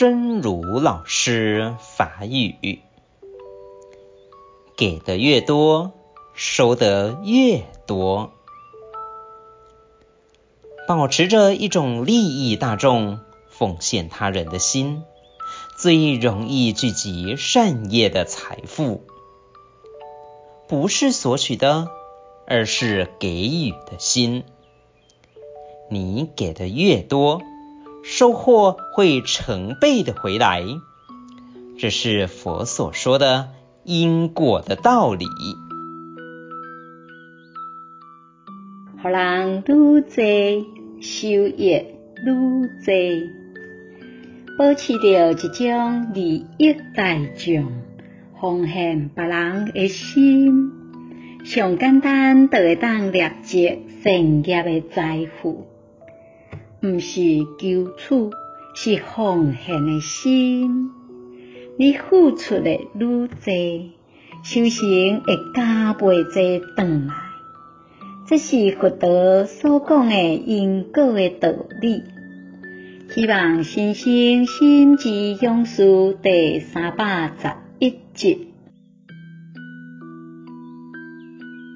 真如老师法语：给的越多，收得越多。保持着一种利益大众、奉献他人的心，最容易聚集善业的财富。不是索取的，而是给予的心。你给的越多，收获会成倍的回来，这是佛所说的因果的道理。好人愈济，收益愈济，保持着一种利益大众、奉献别人的心，上简单就会当累积善业的财富。毋是求取，是奉献的心。你付出的愈多，修行会加倍济转来。这是佛陀所讲的因果的道理。希望新生心之勇士第三百十一集。